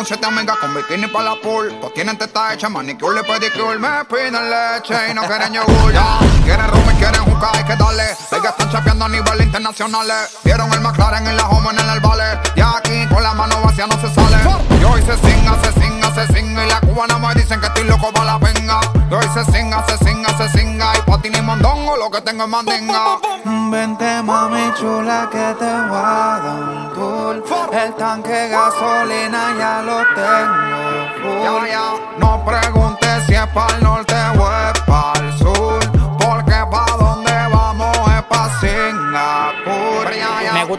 con siete amigas con bikini para la pool. Todos tienen teta hecha, manicure, pedicure, me piden leche y no quieren yogur. Ya, quieren rum y quieren juca, hay que darle. Ellas están chapeando a nivel internacional. Vieron el McLaren en la home en el vale. Y aquí con la mano vacía no se sale. Y hoy se singa, se singa, se singa. Y la cubana me dicen que estoy loco para la venga. Y hoy se singa, se singa, se singa. Y pa' ti ni mondongo, lo que tengo es mandinga. Vente mami chula que te voy a dar El tanque gasolina ya lo tengo full. No preguntes si es para el norte o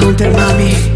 Hunter, mami.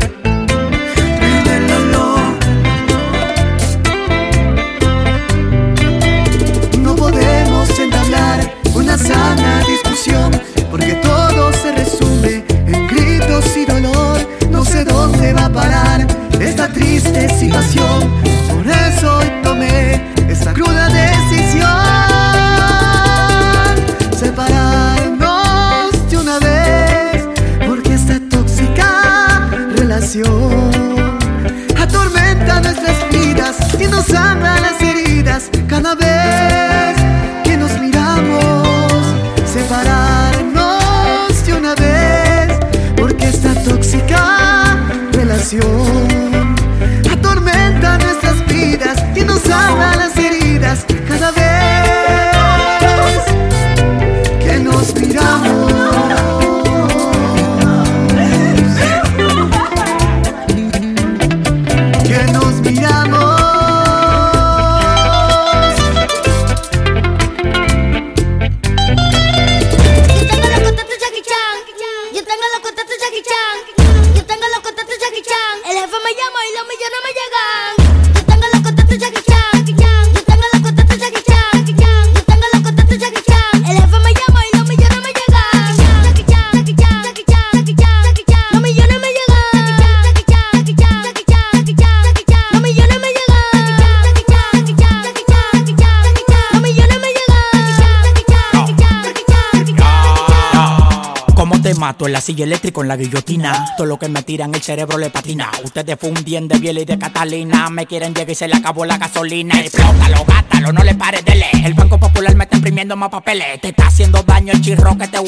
Pasillo eléctrico en la guillotina. Todo lo que me tiran el cerebro le patina. Ustedes fundían de biel y de Catalina. Me quieren llegar y se le acabó la gasolina. Explótalo, gátalo, no le pares de leer. El Banco Popular me está imprimiendo más papeles. Te está haciendo daño el chirro que te.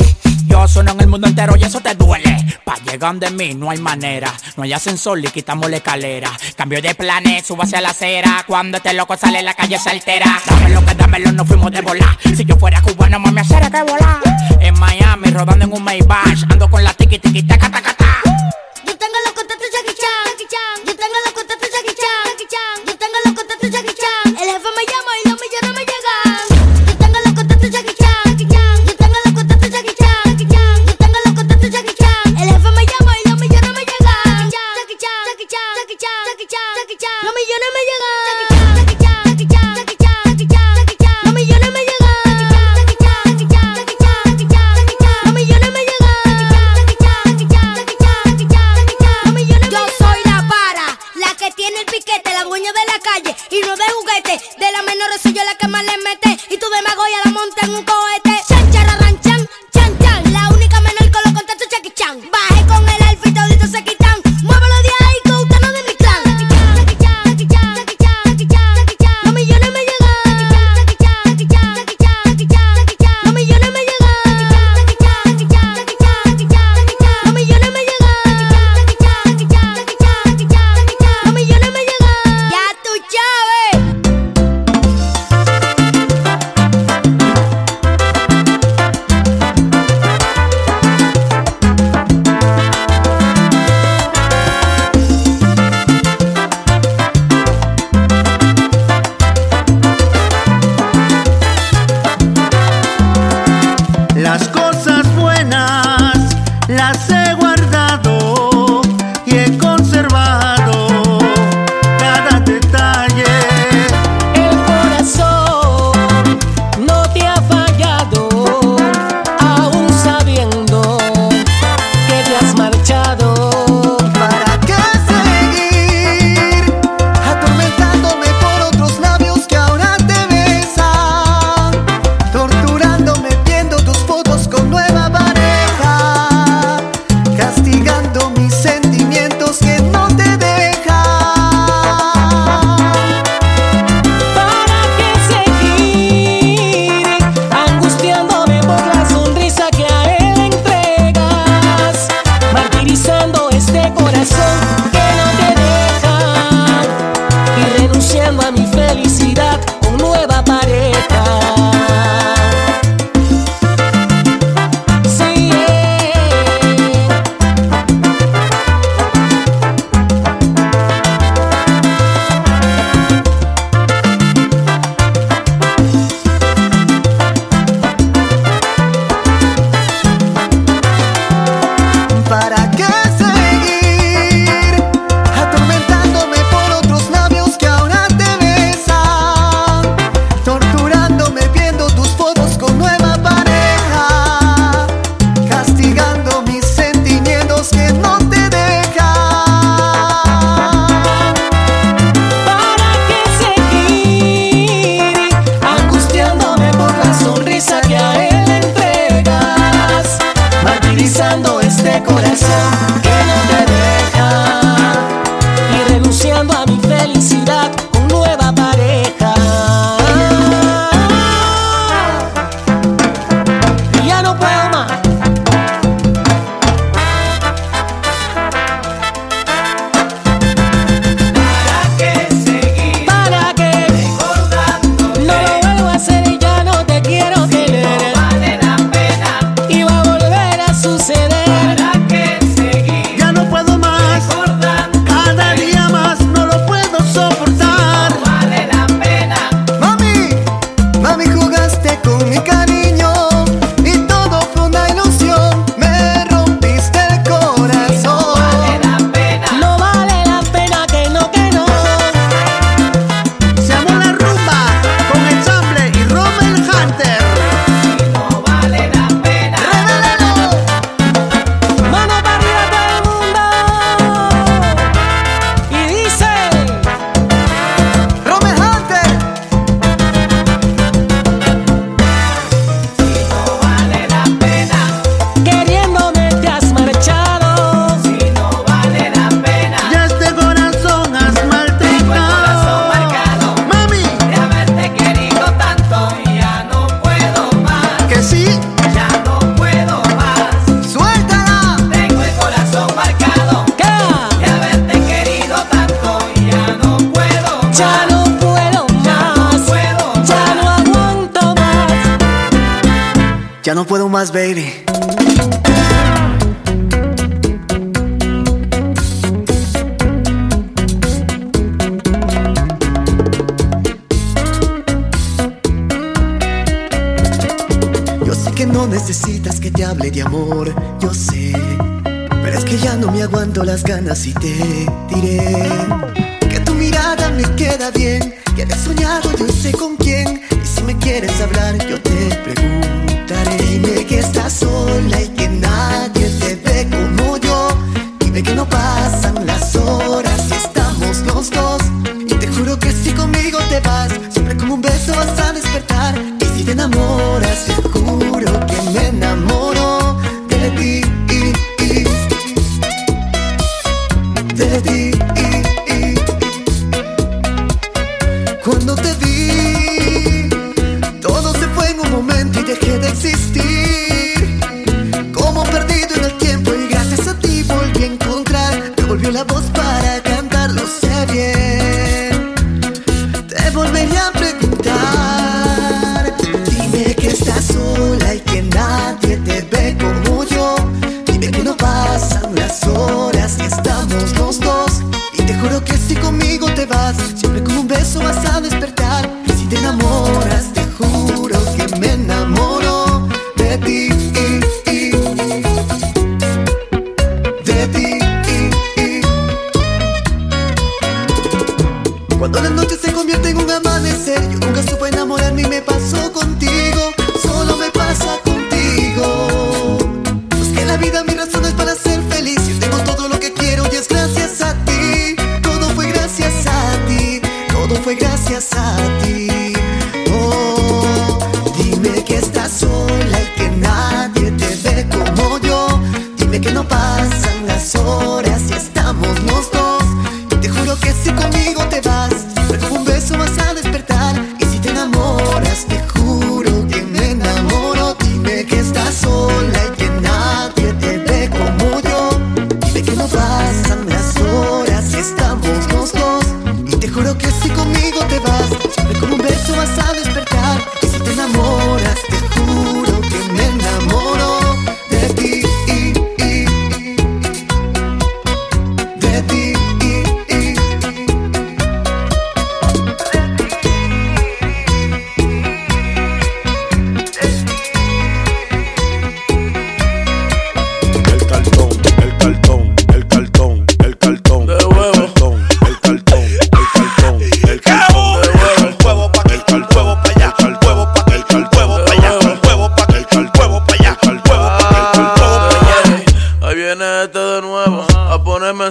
Yo sueno en el mundo entero y eso te duele. Pa' llegar de mí no hay manera. No hay ascensor y quitamos la escalera. Cambio de planes, subo hacia la acera. Cuando este loco sale la calle se altera. Dámelo que dámelo, no fuimos de volar. Si yo fuera cubano, mami, hacer que volar. En Miami Rodando en un Maybach, ando con la tiki tiki taca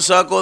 saco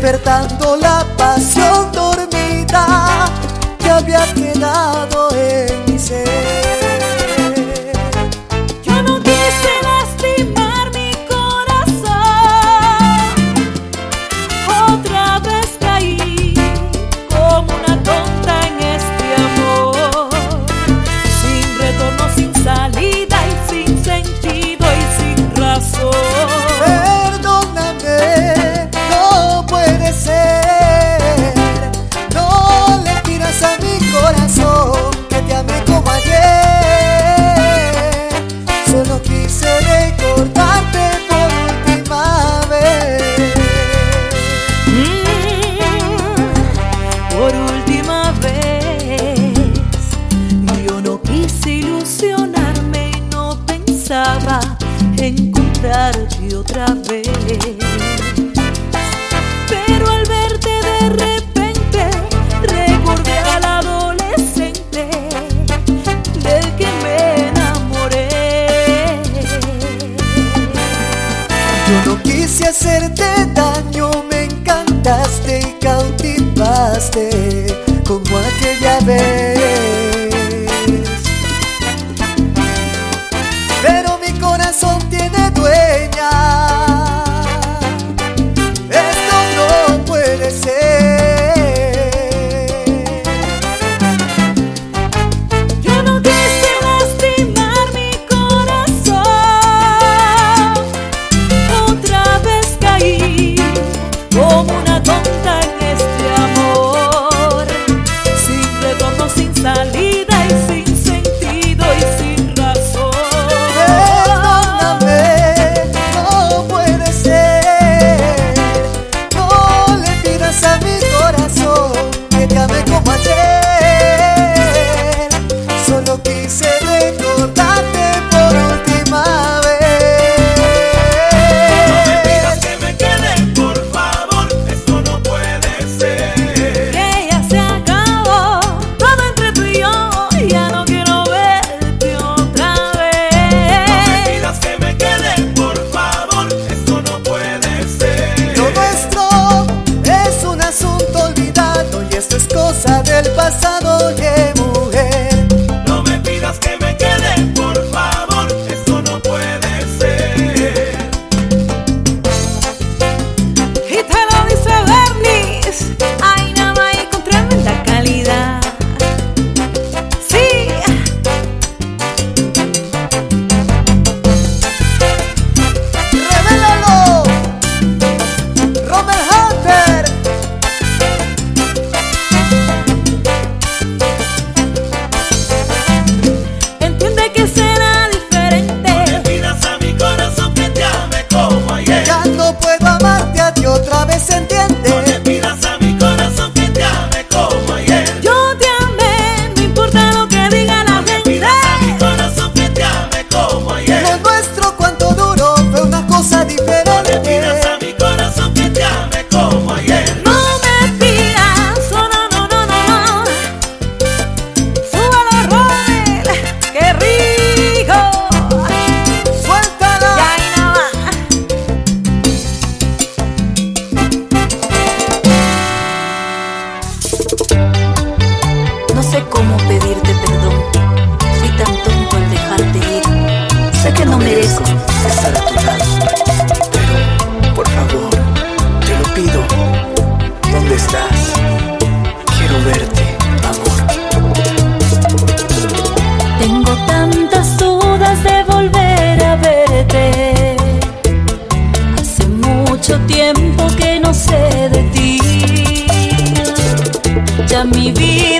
Despertando la pasión dormida que había quedado en mi vida.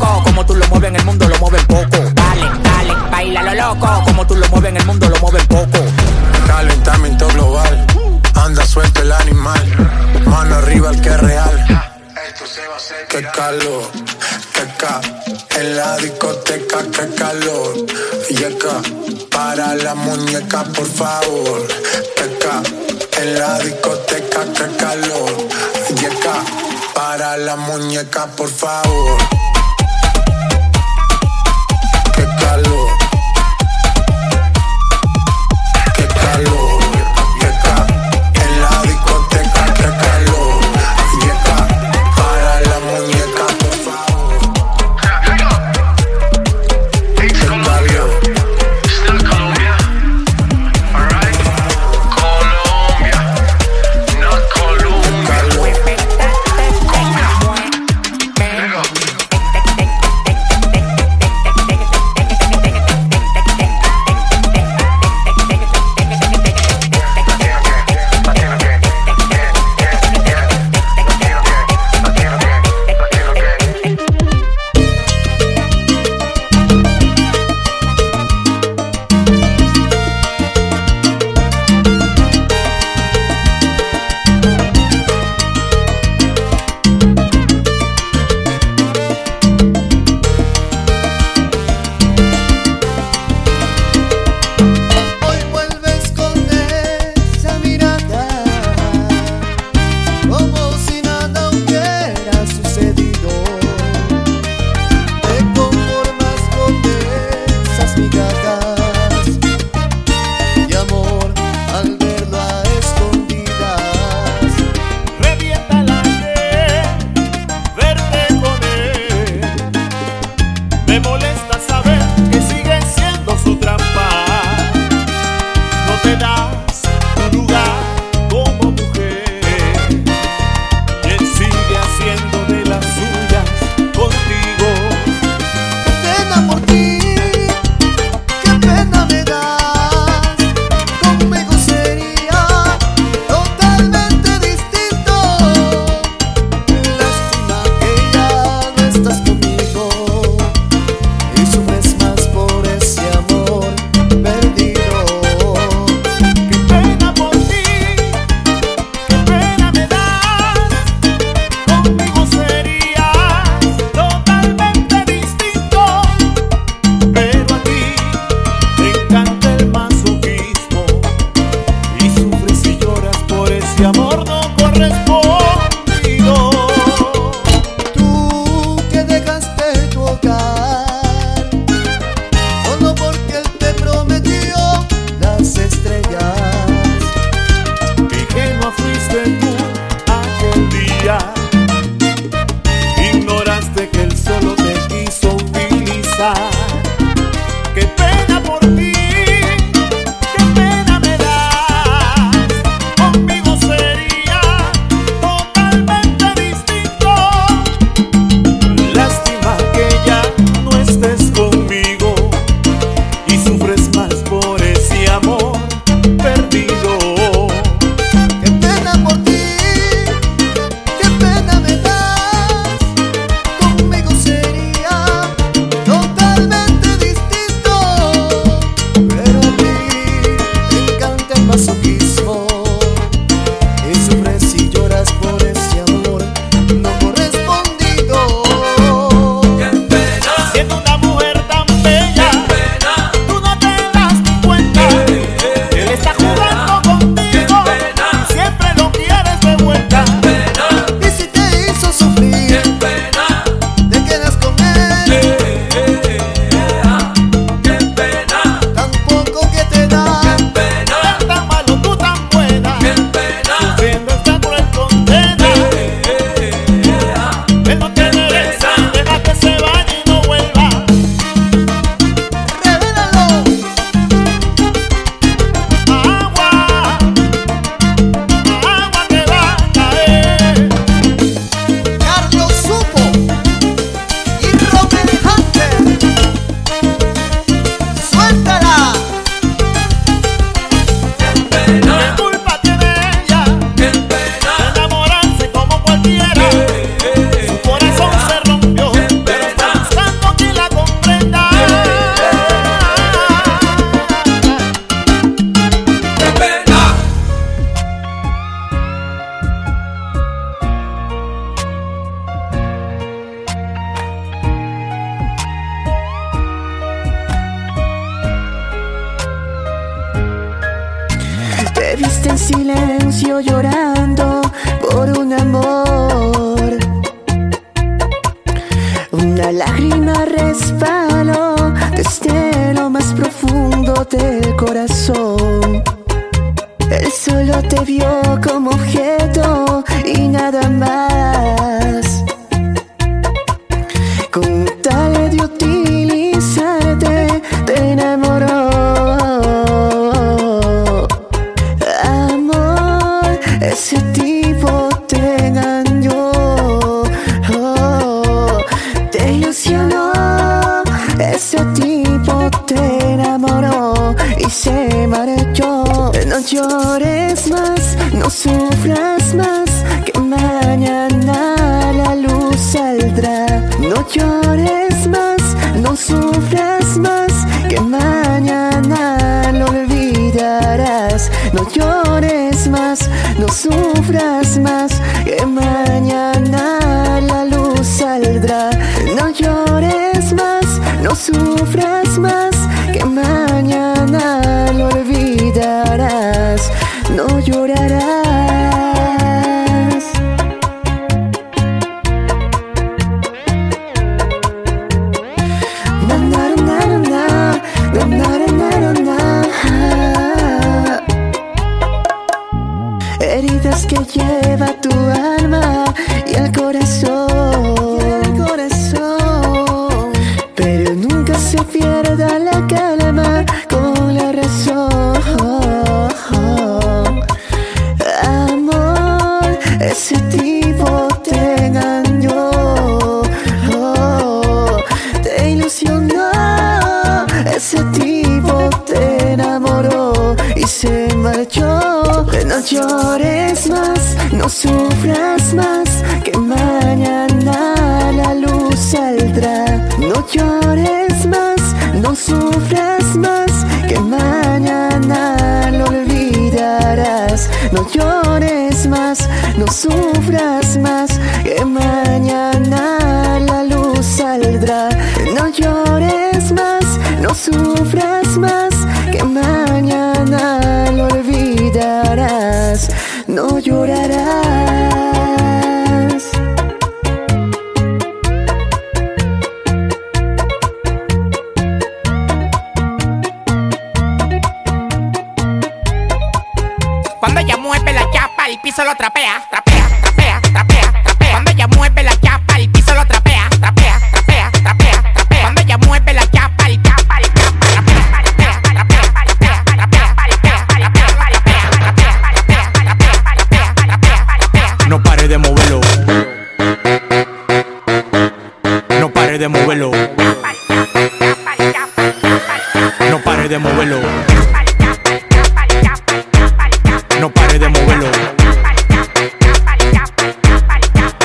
como tú lo mueves en el mundo lo mueven poco. Dale, dale, baila lo loco, como tú lo mueves en el mundo lo mueven poco. Calentamiento global, anda suelto el animal, mano arriba el que es real. Qué calor, qué ca, en la discoteca qué calor, yeca, para la muñeca por favor, qué ca, en la discoteca qué calor, yeca, para la muñeca por favor.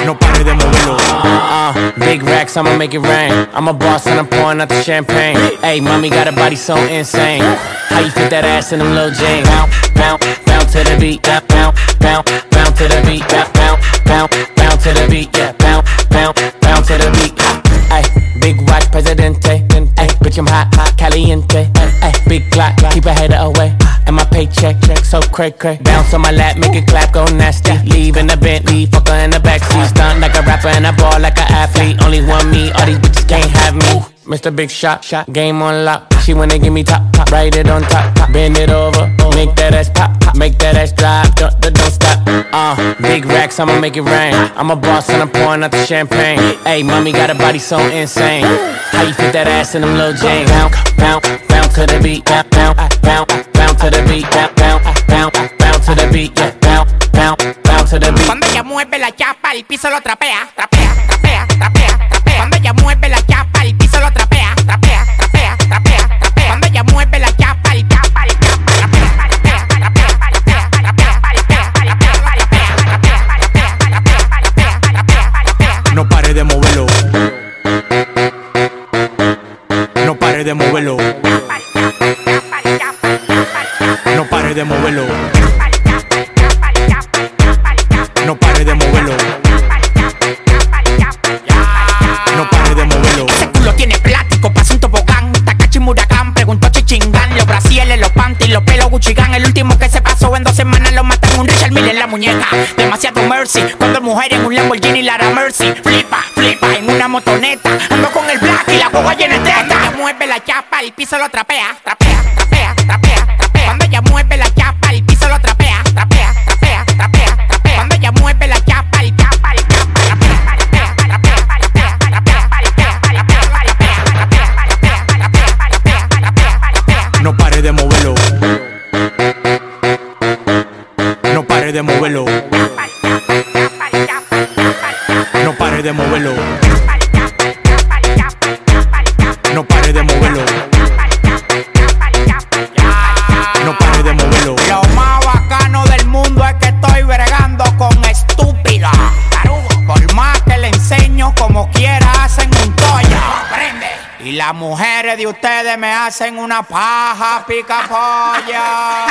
No pare de moverlo. Uh, big racks, I'ma make it rain. I'm a boss and I'm pouring out the champagne. Hey, mommy got a body so insane. How you fit that ass in them little jeans? Bounce, bounce, bounce to the beat. Bounce, bounce, bounce, to the beat. Bounce, bounce, bounce to the beat. Yeah, bounce, bounce, bounce to the beat. Hey, bitch, I'm hot, hot, caliente. Eh, eh. Hey, big clock, keep a header away. And my paycheck, check so cray cray. Bounce on my lap, make it clap, go nasty. Leave in the Bentley, fucker in the backseat. Stunt like a rapper and I ball like an athlete. Only one me, all these bitches can't have me. Mr. Big Shot, shot, game on lock. She wanna give me top, top, write it on top, top. bend it over, make that ass pop, pop, make that ass drop, don't, don't, don't stop. Uh, big racks, I'ma make it rain. I'm a boss and I'm pouring out the champagne. Hey, mommy got a body so insane. How you fit that ass in them little jeans? Bounce, bounce, bounce to the beat, bounce, bounce, bounce to the beat, bounce, bounce, bounce, bounce to the beat, yeah, bounce, bounce, bounce to the beat. Cuando ella mueve la chapa, el piso lo trapea, trapea, trapea, trapea, trapea. Cuando ella mueve la chapa, el piso lo trapea, trapea, trapea, trapea, trapea. Cuando ella mueve la chapa, el chapa, el chapa, trapea, trapea, trapea, trapea, trapea, trapea, trapea, trapea, trapea, trapea. No pare de moverlo. No pare de moverlo. No pare de moverlo. Muñeca. Demasiado mercy. Cuando mujer en un Lamborghini Lara Mercy. Flipa, flipa en una motoneta. Ando con el black y la guagua llena de teta. Mueve la chapa, el piso lo. Trapea, trapea, hacen una paja pica polla.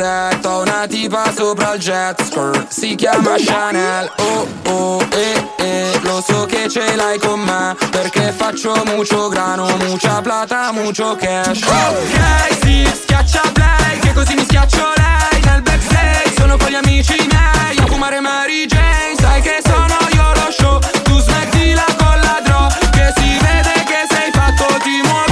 rossetto Una tipa sopra il jet skirt. Si chiama Chanel. Oh oh eh eh. Lo so che ce l'hai con me. Perché faccio mucho grano Mucha plata, mucho cash. Oh, ok, sì, schiaccia play Che così mi schiaccio lei. Nel backstage sono con gli amici miei. A fumare Mary Jane. Sai che sono io lo show Tu smettila con la dro. Che si vede che sei fatto di muovere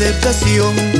aceptación.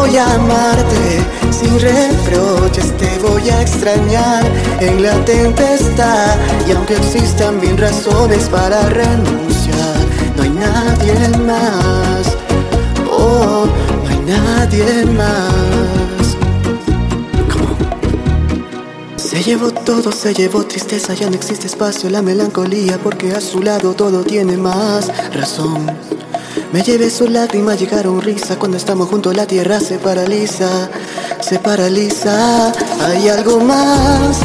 voy a amarte. Sin reproches, te voy a extrañar. En la tempestad y aunque existan mil razones para renunciar, no hay nadie más, oh, no hay nadie más. Se llevó todo, se llevó tristeza, ya no existe espacio, la melancolía, porque a su lado todo tiene más razón. Me llevé su lágrima, llegaron risa, cuando estamos juntos la tierra se paraliza, se paraliza. Hay algo más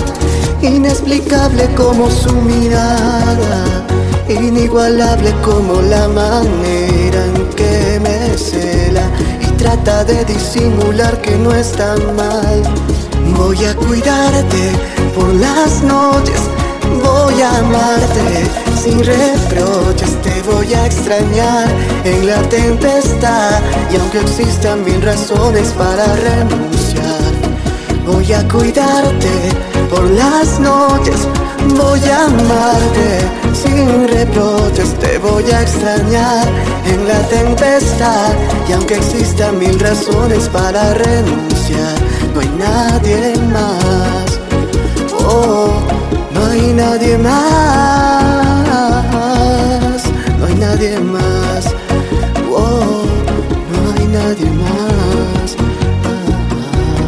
inexplicable como su mirada, inigualable como la manera en que me cela y trata de disimular que no es tan mal. Voy a cuidarte por las noches, voy a amarte sin reproches, te voy a extrañar en la tempestad y aunque existan mil razones para renunciar, voy a cuidarte por las noches, voy a amarte sin reproches, te voy a extrañar en la tempestad y aunque existan mil razones para renunciar, no hay nadie más. Oh, no hay nadie más. Nadie más. Oh, no hay nadie más.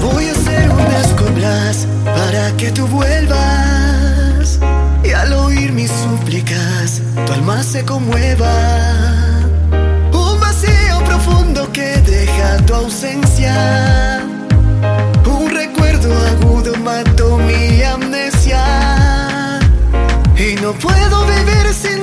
Voy a hacer unas coplas para que tú vuelvas. Y al oír mis súplicas, tu alma se conmueva. Un vacío profundo que deja tu ausencia. Un recuerdo agudo mató mi amnesia y no puedo vivir sin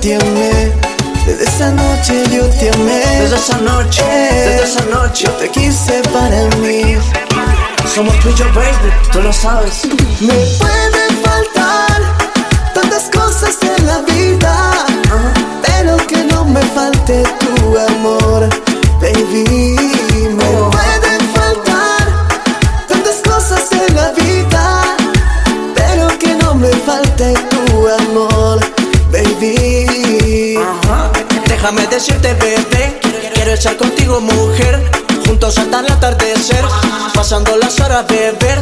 Desde esa noche yo te amé. Desde esa noche, desde esa noche yo te quise para mí. Somos tú y yo, baby, tú lo sabes. Me pueden faltar tantas cosas en la vida, pero que no me falte. hasta el atardecer. Pasando las horas de ver,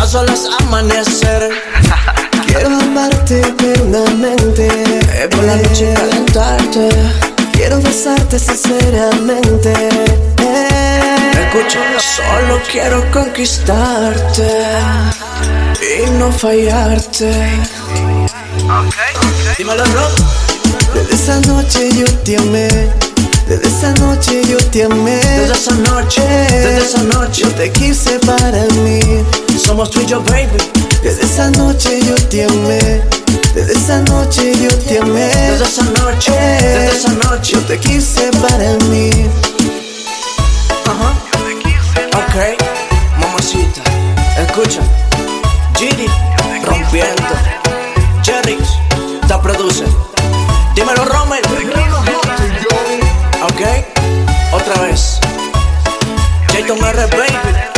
a solas amanecer. Quiero amarte eternamente, eh, por la noche calentarte. Quiero besarte sinceramente. Me eh, escucho, solo quiero conquistarte y no fallarte. Okay, okay. Dímelo, bro. Desde esa noche yo te amé. Desde esa noche yo te amé. Desde esa noche, desde esa noche. Yo te quise para mí. Somos tú y yo, baby. Desde esa noche yo te amé. Desde esa noche yo te amé. Desde esa noche, desde esa noche. Yo te quise para mí. Ajá. Ok, mamacita. Escucha. Giri, rompiendo. Jerry, te produce. Dímelo, Romer. R, baby.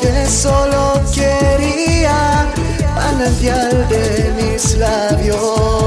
que solo quería balancear de mis labios.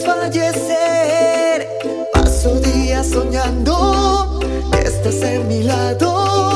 desfallecer. Paso días soñando que estás en mi lado.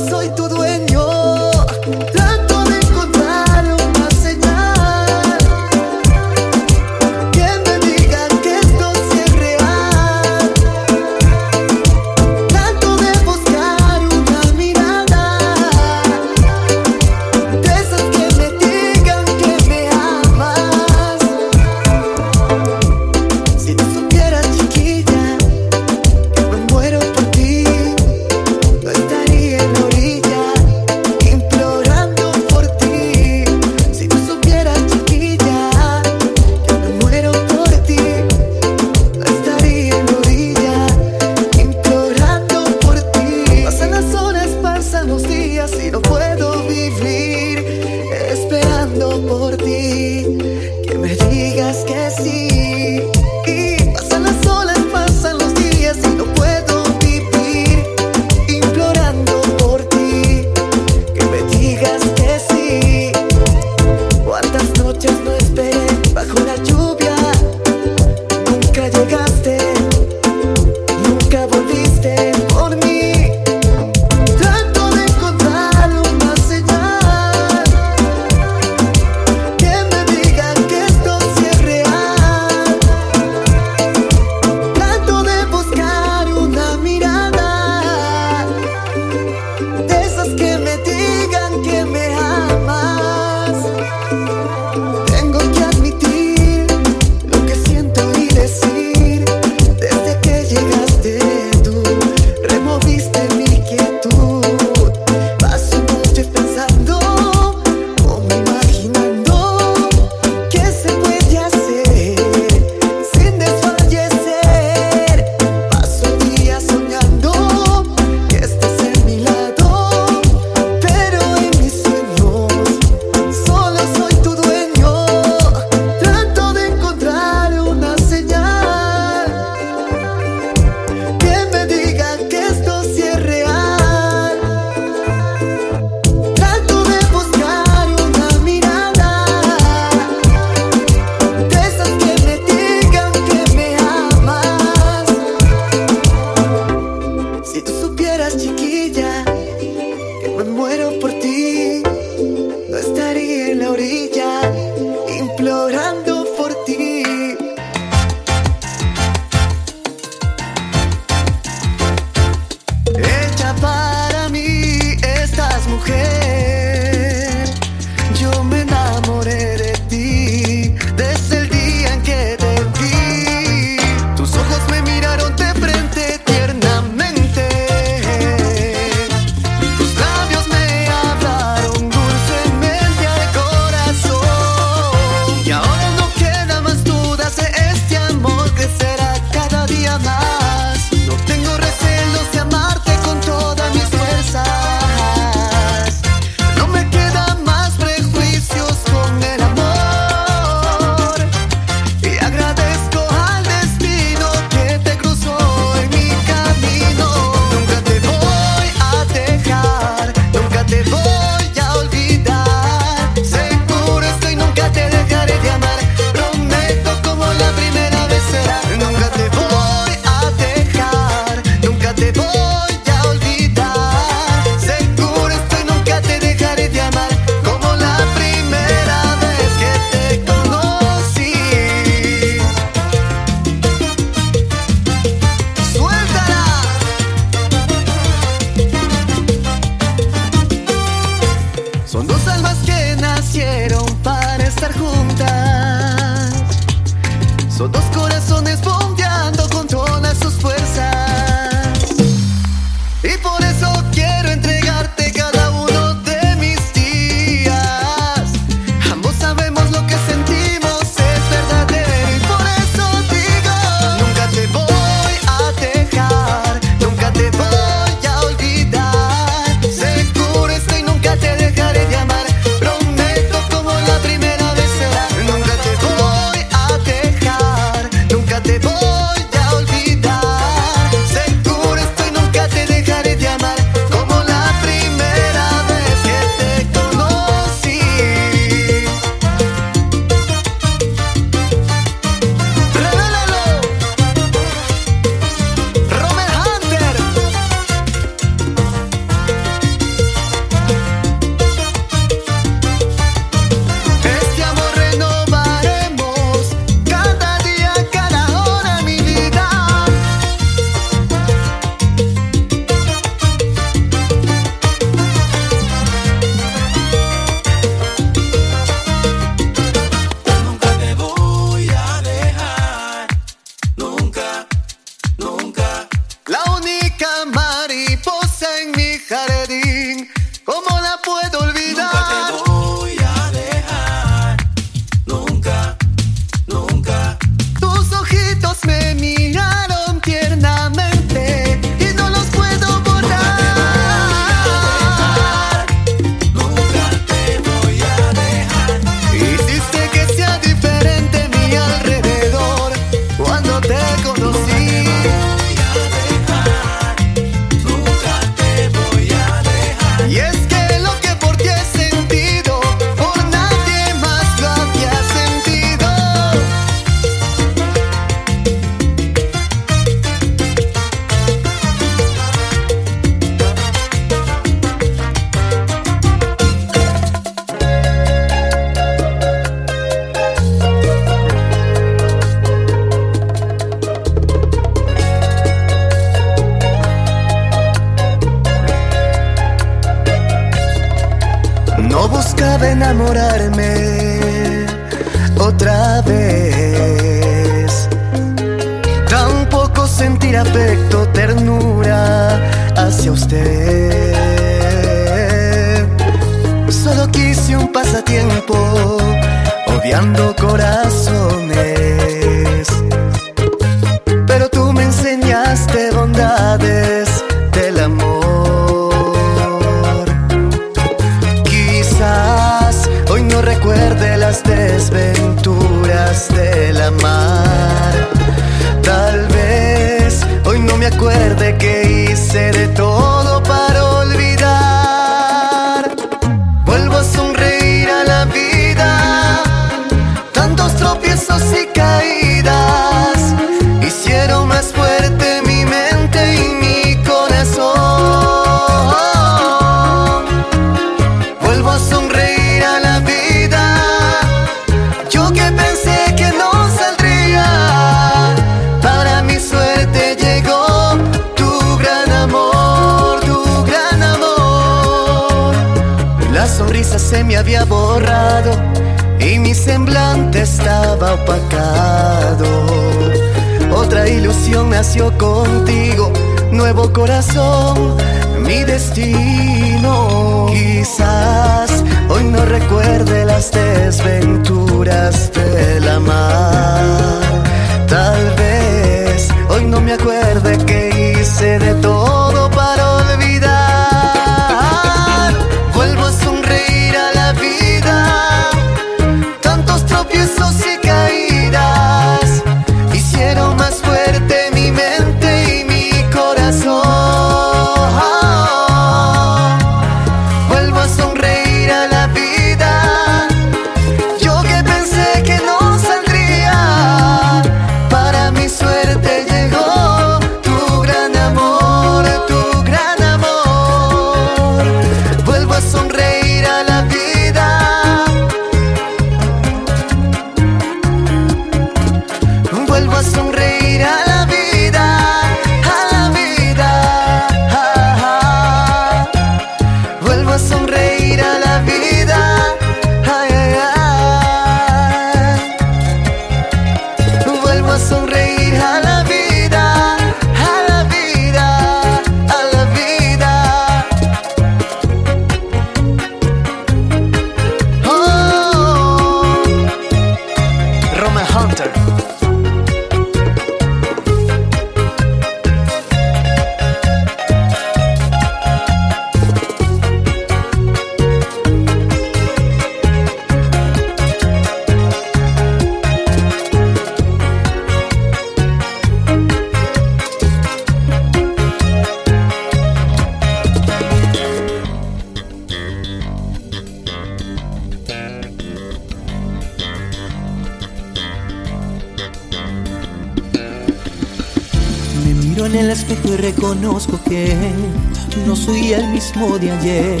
mismo de ayer,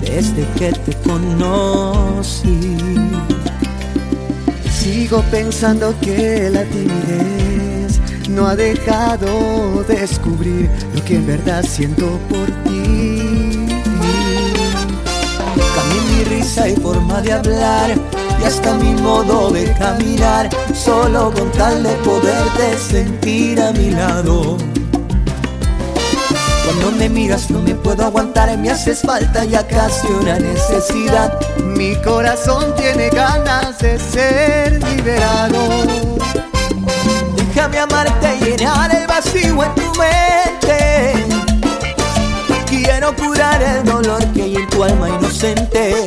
desde que te conocí. Sigo pensando que la timidez no ha dejado descubrir lo que en verdad siento por ti. También mi risa y forma de hablar y hasta mi modo de caminar, solo con tal de poderte sentir a mi lado cuando me miras no me puedo aguantar, me haces falta ya casi una necesidad. Mi corazón tiene ganas de ser liberado. Déjame amarte y llenar el vacío en tu mente. Quiero curar el dolor que hay en tu alma inocente.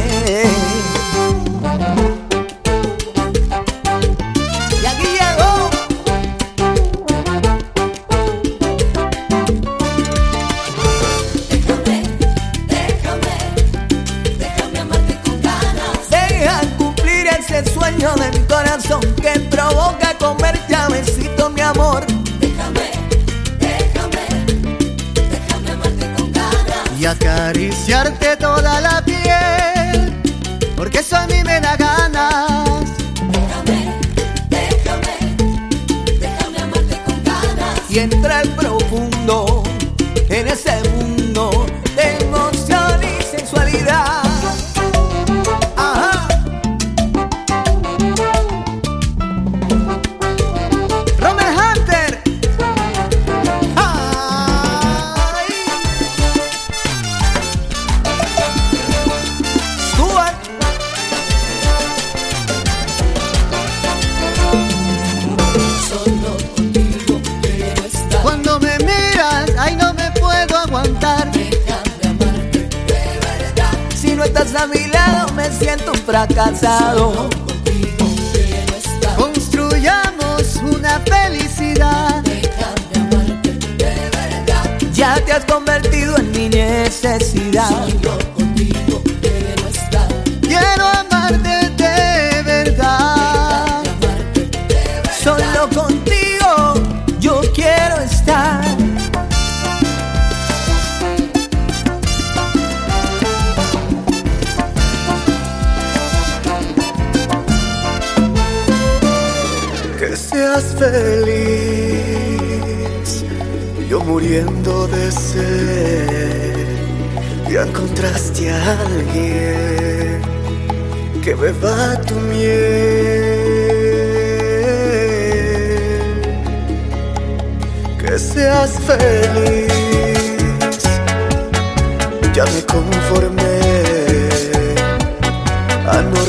Fracasado. Construyamos una felicidad. Ya te has convertido en mi necesidad. Feliz, yo muriendo de sed. Ya encontraste a alguien que beba tu miel. Que seas feliz, ya me conformé a no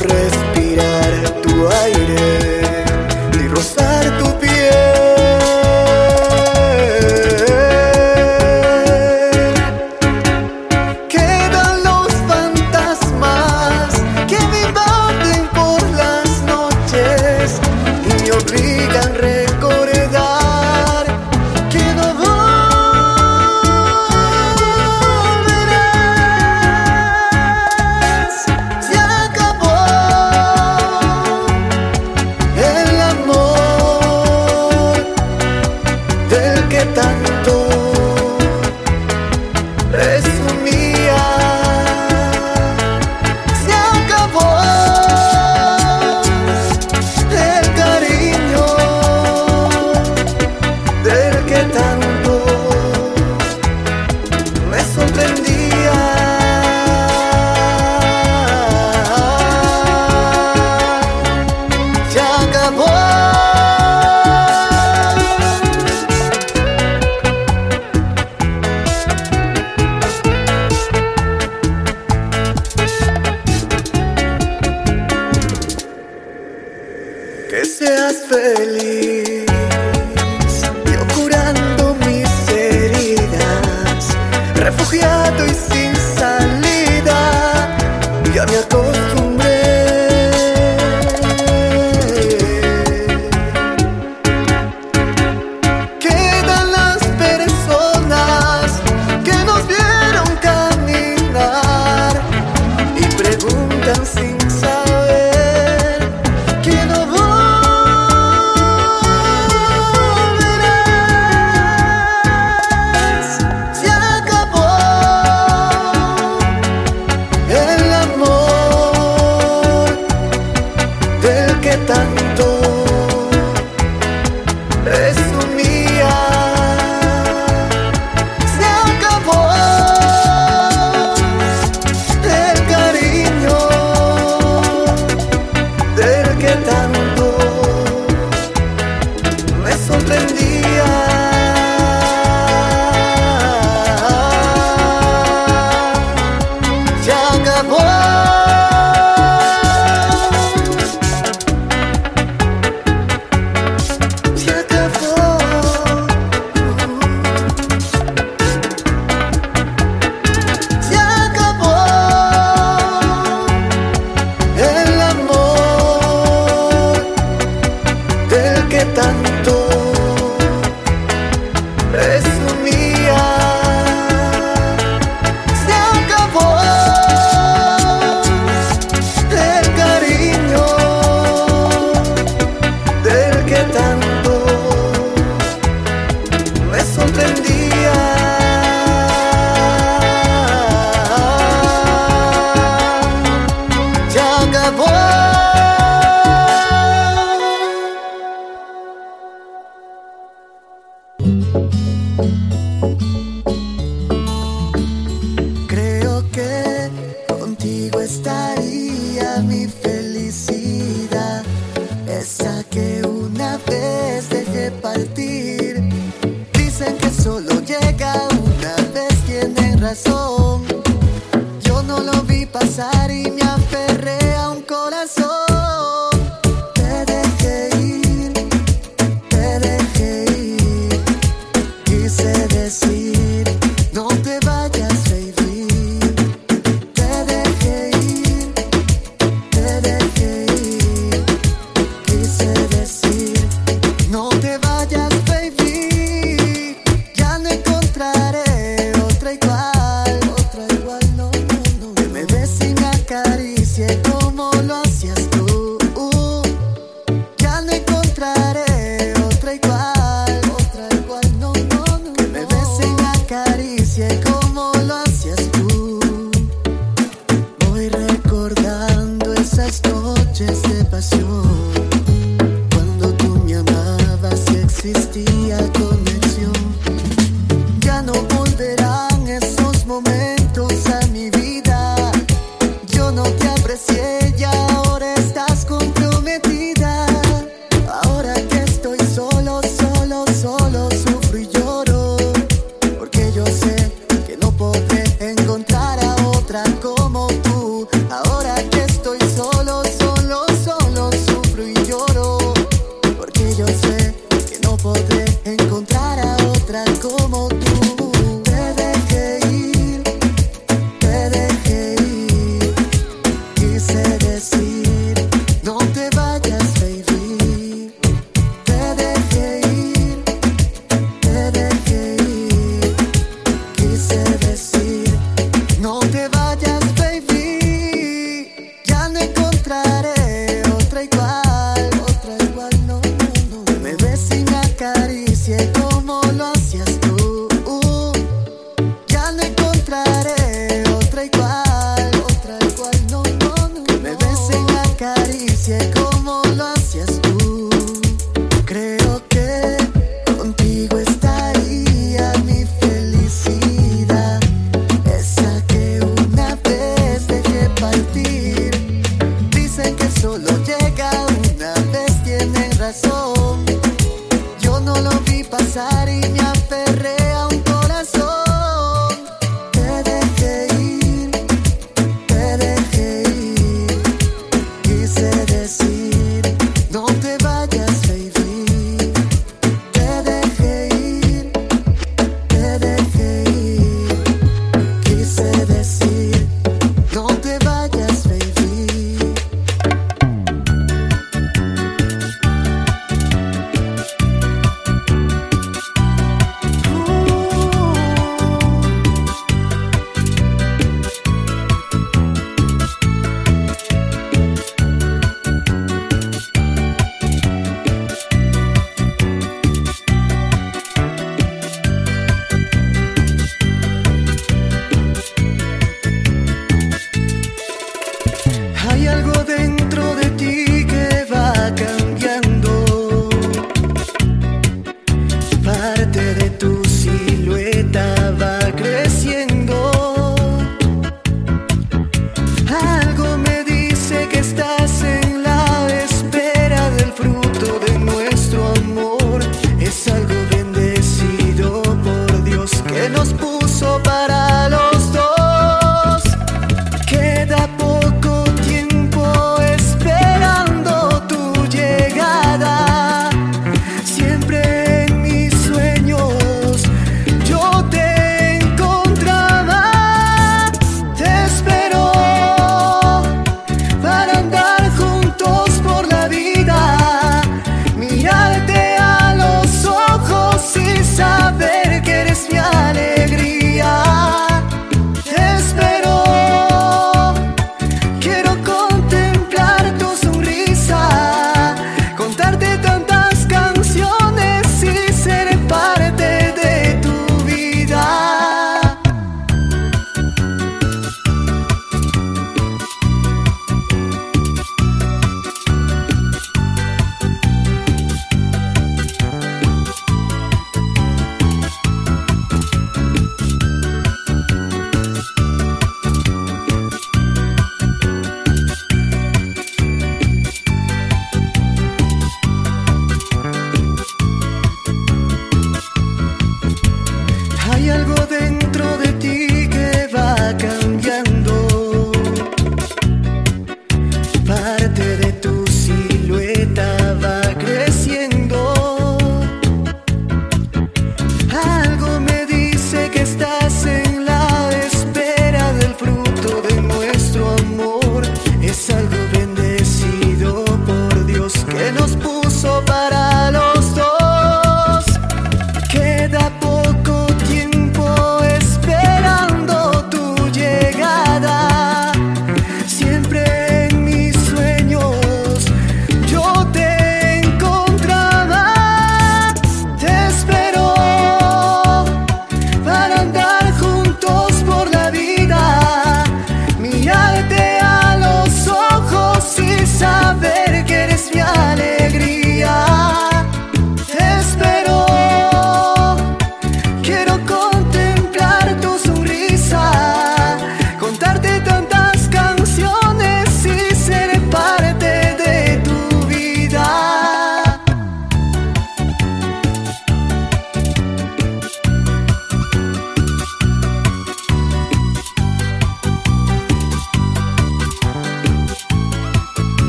uso para lo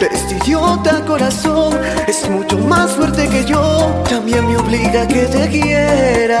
Este idiota corazón es mucho más fuerte que yo, también me obliga a que te quiera.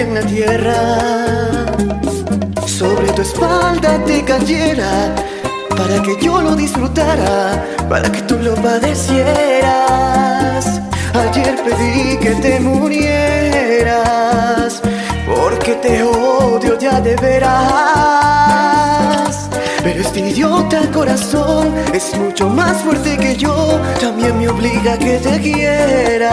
En la tierra sobre tu espalda te cayera para que yo lo disfrutara, para que tú lo padecieras. Ayer pedí que te murieras porque te odio ya de veras. Pero este idiota corazón es mucho más fuerte que yo, también me obliga a que te quiera.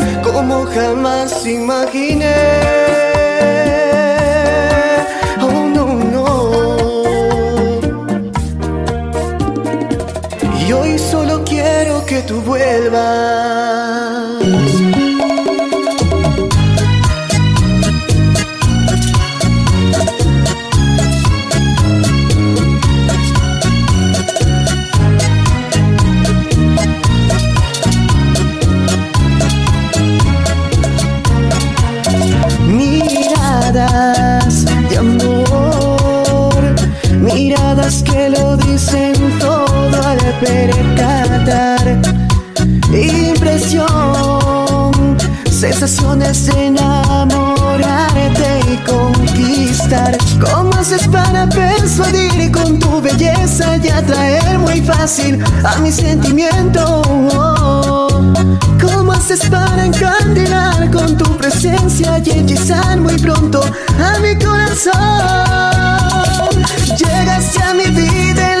como jamás imaginé. Oh no, no. Y hoy solo quiero que tú vuelvas percatar. Impresión, sensaciones de enamorarte y conquistar. ¿Cómo haces para persuadir con tu belleza y atraer muy fácil a mi sentimiento? ¿Cómo haces para encandilar con tu presencia y hechizar muy pronto a mi corazón? Llegaste a mi vida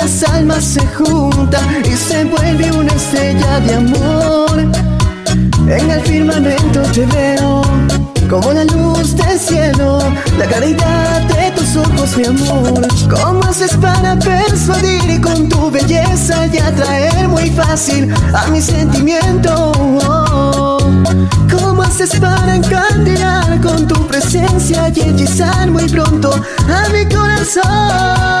Nuestras almas se juntan y se vuelve una estrella de amor. En el firmamento te veo como la luz del cielo, la claridad de tus ojos, mi amor. ¿Cómo haces para persuadir con tu belleza y atraer muy fácil a mi sentimiento? ¿Cómo haces para encandilar con tu presencia y hechizar muy pronto a mi corazón?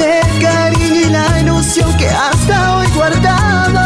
ilusión que hasta hoy guardaba.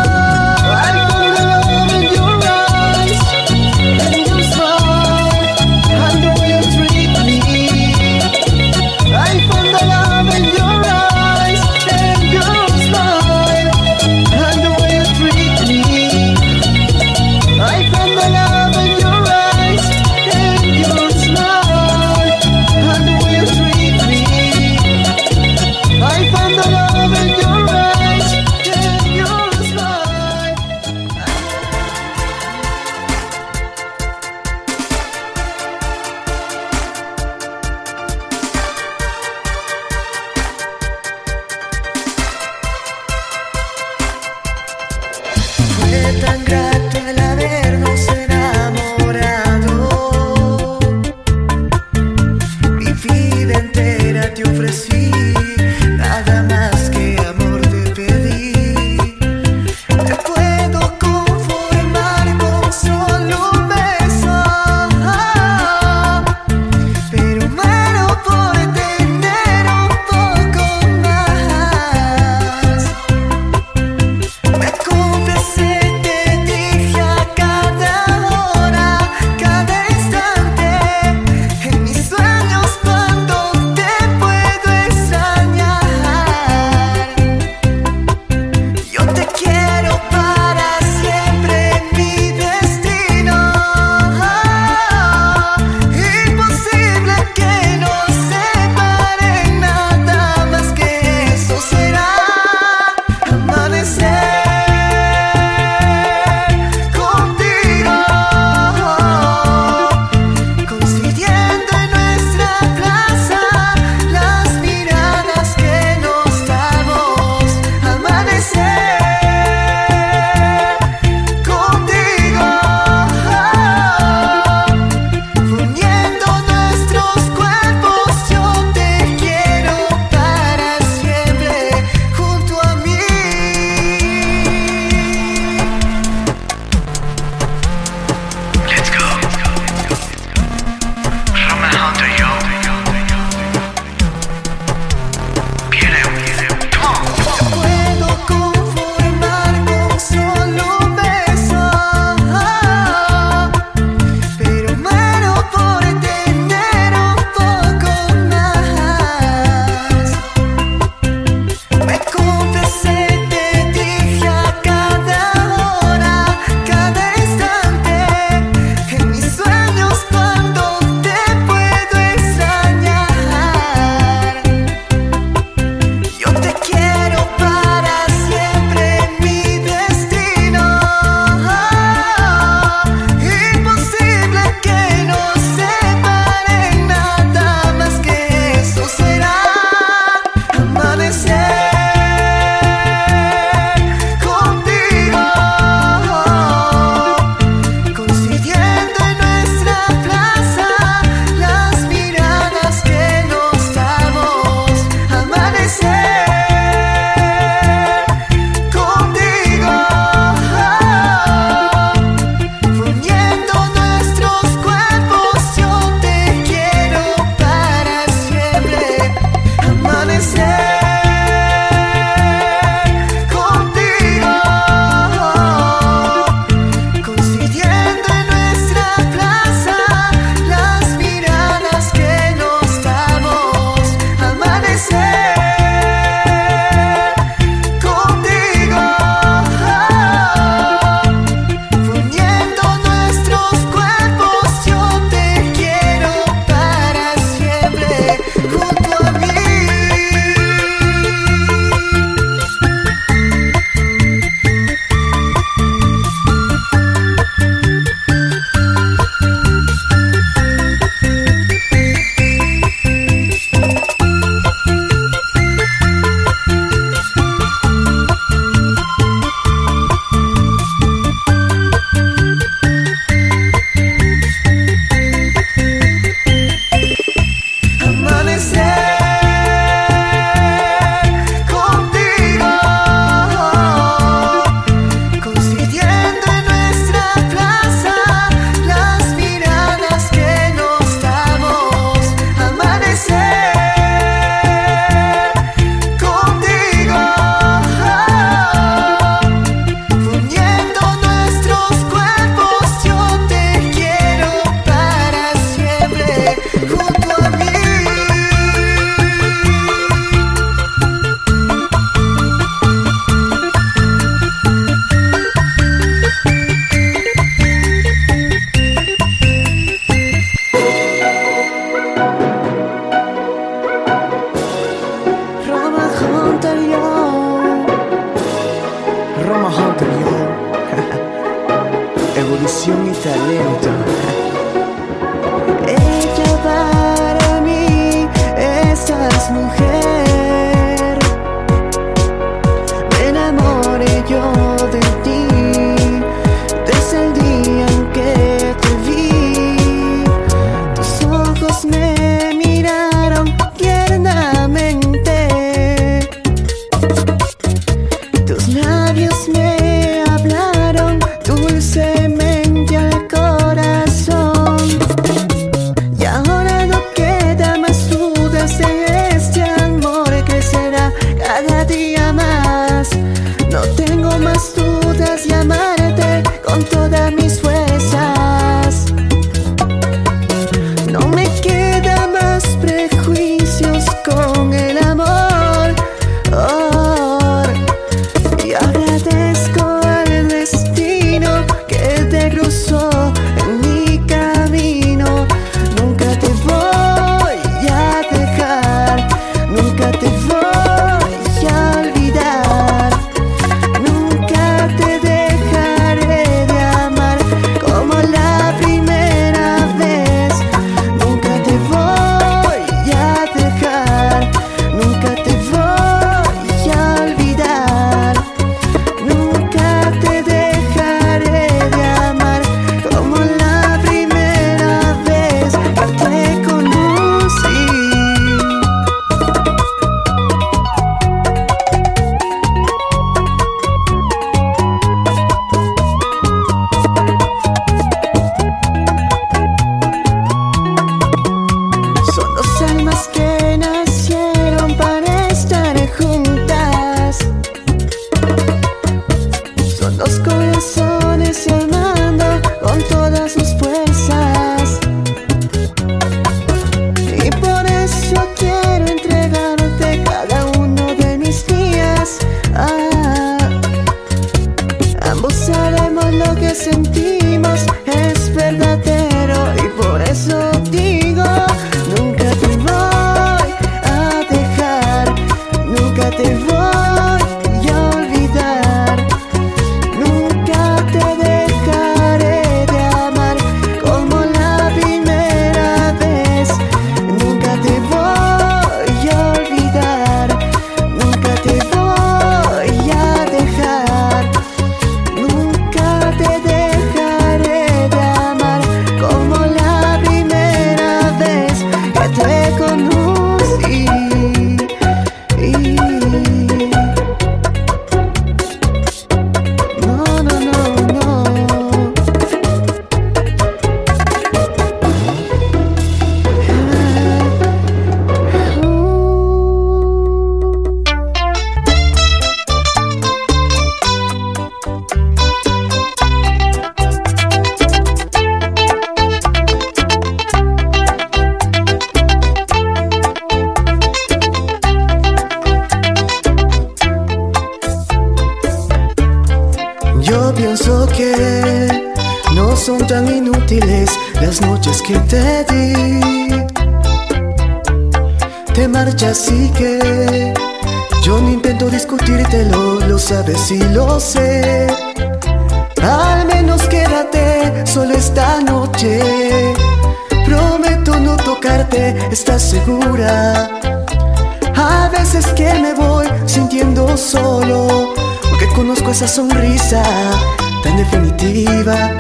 definitiva.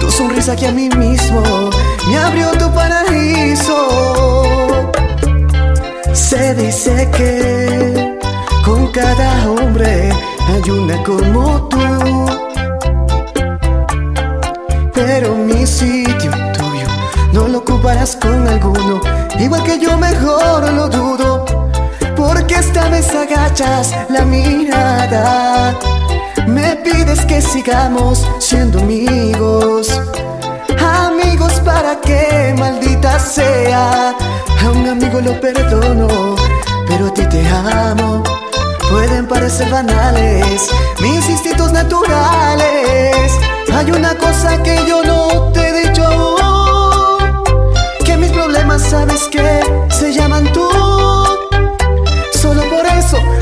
Tu sonrisa que a mí mismo me abrió tu paraíso. Se dice que con cada hombre hay una como tú. Pero mi sitio tuyo no lo ocuparás con alguno. Igual que yo mejor lo dudo. Porque esta vez agachas la mirada olvides que sigamos siendo amigos. Amigos, para que maldita sea. A un amigo lo perdono, pero a ti te amo. Pueden parecer banales mis instintos naturales. Hay una cosa que yo no te he dicho aún, que mis problemas sabes que se llaman tú. Solo por eso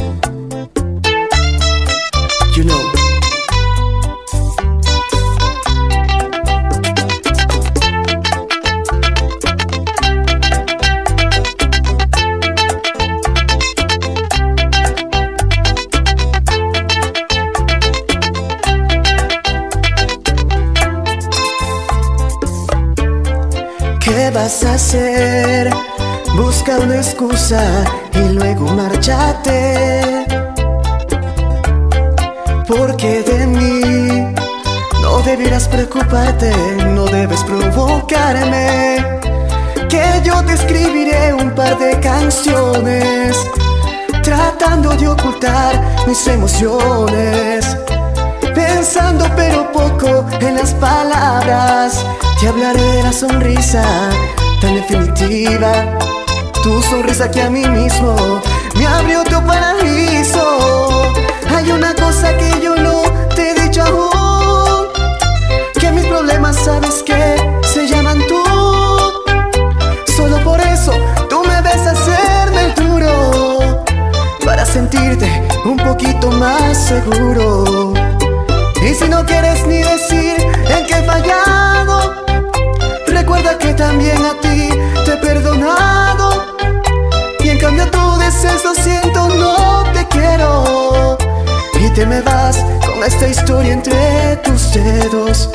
vas a hacer? Busca una excusa y luego márchate. Porque de mí no deberás preocuparte, no debes provocarme. Que yo te escribiré un par de canciones, tratando de ocultar mis emociones. Pensando pero poco en las palabras, te hablaré de la sonrisa tan definitiva. Tu sonrisa que a mí mismo me abrió tu paraíso. Hay una cosa que yo no te he dicho aún, que mis problemas sabes que se llaman tú. Solo por eso tú me ves hacerme el duro, para sentirte un poquito más seguro. Y si no quieres ni decir en qué he me vas con esta historia entre tus dedos.